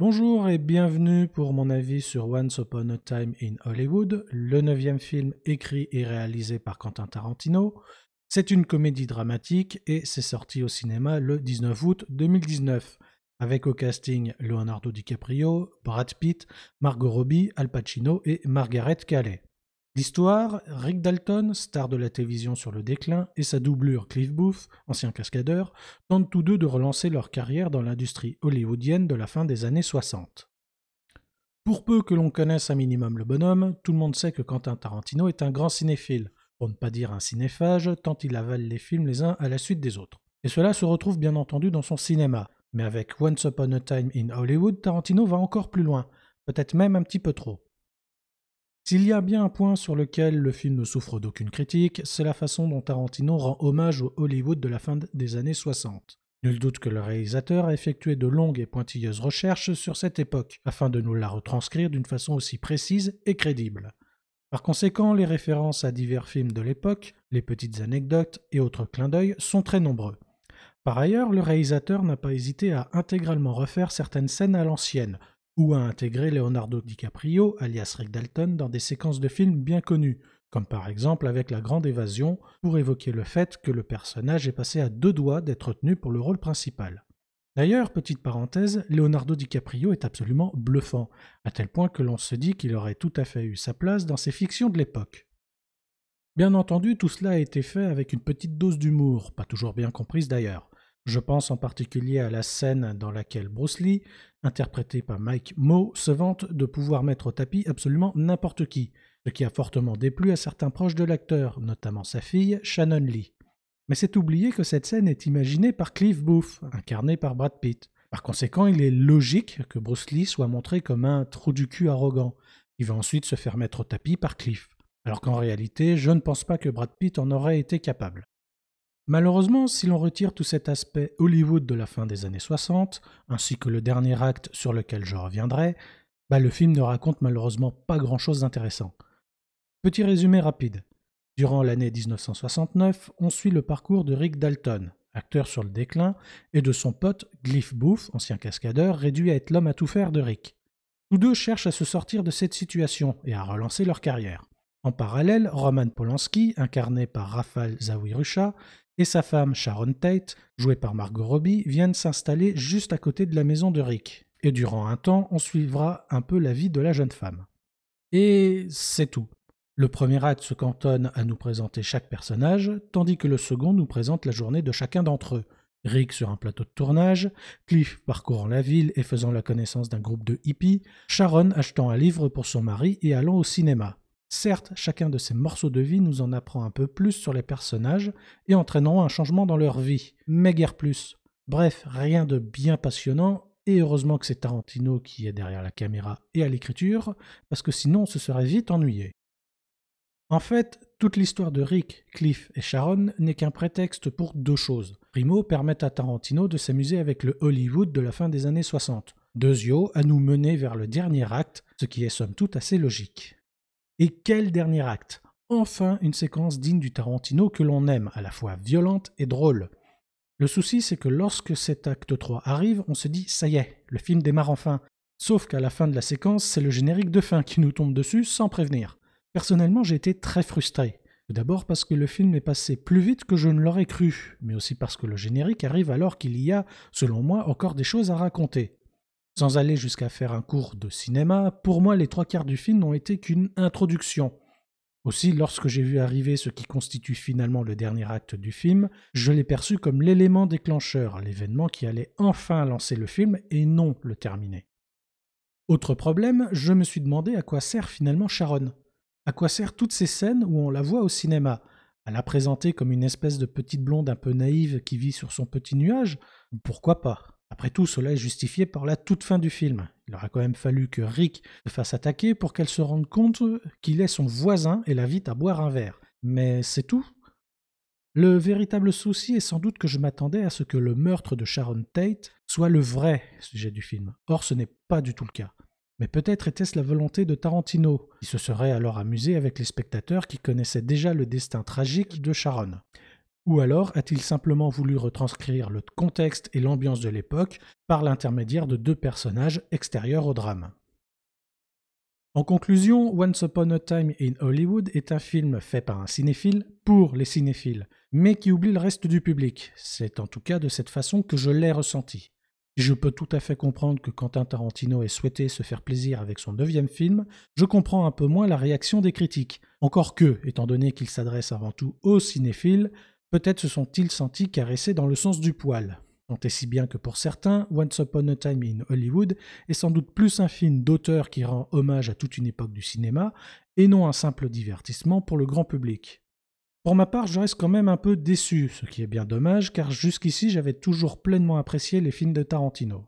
Bonjour et bienvenue pour mon avis sur Once Upon a Time in Hollywood, le neuvième film écrit et réalisé par Quentin Tarantino. C'est une comédie dramatique et c'est sorti au cinéma le 19 août 2019, avec au casting Leonardo DiCaprio, Brad Pitt, Margot Robbie, Al Pacino et Margaret Qualley. L'histoire, Rick Dalton, star de la télévision sur le déclin, et sa doublure Cliff Booth, ancien cascadeur, tentent tous deux de relancer leur carrière dans l'industrie hollywoodienne de la fin des années 60. Pour peu que l'on connaisse un minimum le bonhomme, tout le monde sait que Quentin Tarantino est un grand cinéphile, pour ne pas dire un cinéphage, tant il avale les films les uns à la suite des autres. Et cela se retrouve bien entendu dans son cinéma, mais avec Once Upon a Time in Hollywood, Tarantino va encore plus loin, peut-être même un petit peu trop. S'il y a bien un point sur lequel le film ne souffre d'aucune critique, c'est la façon dont Tarantino rend hommage au Hollywood de la fin des années 60. Nul doute que le réalisateur a effectué de longues et pointilleuses recherches sur cette époque, afin de nous la retranscrire d'une façon aussi précise et crédible. Par conséquent, les références à divers films de l'époque, les petites anecdotes et autres clins d'œil sont très nombreux. Par ailleurs, le réalisateur n'a pas hésité à intégralement refaire certaines scènes à l'ancienne, ou à intégrer Leonardo DiCaprio, alias Rick Dalton, dans des séquences de films bien connues, comme par exemple avec La Grande Évasion, pour évoquer le fait que le personnage est passé à deux doigts d'être retenu pour le rôle principal. D'ailleurs, petite parenthèse, Leonardo DiCaprio est absolument bluffant, à tel point que l'on se dit qu'il aurait tout à fait eu sa place dans ces fictions de l'époque. Bien entendu, tout cela a été fait avec une petite dose d'humour, pas toujours bien comprise d'ailleurs. Je pense en particulier à la scène dans laquelle Bruce Lee, interprété par Mike Moe, se vante de pouvoir mettre au tapis absolument n'importe qui, ce qui a fortement déplu à certains proches de l'acteur, notamment sa fille, Shannon Lee. Mais c'est oublier que cette scène est imaginée par Cliff Booth, incarné par Brad Pitt. Par conséquent, il est logique que Bruce Lee soit montré comme un trou du cul arrogant. Il va ensuite se faire mettre au tapis par Cliff. Alors qu'en réalité, je ne pense pas que Brad Pitt en aurait été capable. Malheureusement, si l'on retire tout cet aspect Hollywood de la fin des années 60, ainsi que le dernier acte sur lequel je reviendrai, bah le film ne raconte malheureusement pas grand-chose d'intéressant. Petit résumé rapide. Durant l'année 1969, on suit le parcours de Rick Dalton, acteur sur le déclin, et de son pote Cliff Booth, ancien cascadeur, réduit à être l'homme à tout faire de Rick. Tous deux cherchent à se sortir de cette situation et à relancer leur carrière. En parallèle, Roman Polanski, incarné par Rafal Zawirusha, et sa femme Sharon Tate, jouée par Margot Robbie, viennent s'installer juste à côté de la maison de Rick. Et durant un temps, on suivra un peu la vie de la jeune femme. Et c'est tout. Le premier acte se cantonne à nous présenter chaque personnage, tandis que le second nous présente la journée de chacun d'entre eux. Rick sur un plateau de tournage, Cliff parcourant la ville et faisant la connaissance d'un groupe de hippies, Sharon achetant un livre pour son mari et allant au cinéma. Certes, chacun de ces morceaux de vie nous en apprend un peu plus sur les personnages et entraîneront un changement dans leur vie, mais guère plus. Bref, rien de bien passionnant, et heureusement que c'est Tarantino qui est derrière la caméra et à l'écriture, parce que sinon on se serait vite ennuyé. En fait, toute l'histoire de Rick, Cliff et Sharon n'est qu'un prétexte pour deux choses. Primo, permettre à Tarantino de s'amuser avec le Hollywood de la fin des années 60. Deuxio, à nous mener vers le dernier acte, ce qui est somme toute assez logique. Et quel dernier acte Enfin une séquence digne du Tarantino que l'on aime, à la fois violente et drôle. Le souci, c'est que lorsque cet acte 3 arrive, on se dit ça y est, le film démarre enfin. Sauf qu'à la fin de la séquence, c'est le générique de fin qui nous tombe dessus sans prévenir. Personnellement, j'ai été très frustré. Tout d'abord parce que le film est passé plus vite que je ne l'aurais cru, mais aussi parce que le générique arrive alors qu'il y a, selon moi, encore des choses à raconter. Sans aller jusqu'à faire un cours de cinéma, pour moi les trois quarts du film n'ont été qu'une introduction. Aussi, lorsque j'ai vu arriver ce qui constitue finalement le dernier acte du film, je l'ai perçu comme l'élément déclencheur, l'événement qui allait enfin lancer le film et non le terminer. Autre problème, je me suis demandé à quoi sert finalement Sharon. À quoi servent toutes ces scènes où on la voit au cinéma? À la présenter comme une espèce de petite blonde un peu naïve qui vit sur son petit nuage? Pourquoi pas? Après tout, cela est justifié par la toute fin du film. Il aurait quand même fallu que Rick se fasse attaquer pour qu'elle se rende compte qu'il est son voisin et l'invite à boire un verre. Mais c'est tout. Le véritable souci est sans doute que je m'attendais à ce que le meurtre de Sharon Tate soit le vrai sujet du film. Or, ce n'est pas du tout le cas. Mais peut-être était-ce la volonté de Tarantino, qui se serait alors amusé avec les spectateurs qui connaissaient déjà le destin tragique de Sharon. Ou alors a-t-il simplement voulu retranscrire le contexte et l'ambiance de l'époque par l'intermédiaire de deux personnages extérieurs au drame? En conclusion, Once Upon a Time in Hollywood est un film fait par un cinéphile pour les cinéphiles, mais qui oublie le reste du public. C'est en tout cas de cette façon que je l'ai ressenti. Je peux tout à fait comprendre que Quentin Tarantino ait souhaité se faire plaisir avec son neuvième film, je comprends un peu moins la réaction des critiques. Encore que, étant donné qu'il s'adresse avant tout aux cinéphiles, peut-être se sont-ils sentis caressés dans le sens du poil. Tant et si bien que pour certains, Once Upon a Time in Hollywood est sans doute plus un film d'auteur qui rend hommage à toute une époque du cinéma, et non un simple divertissement pour le grand public. Pour ma part, je reste quand même un peu déçu, ce qui est bien dommage, car jusqu'ici j'avais toujours pleinement apprécié les films de Tarantino.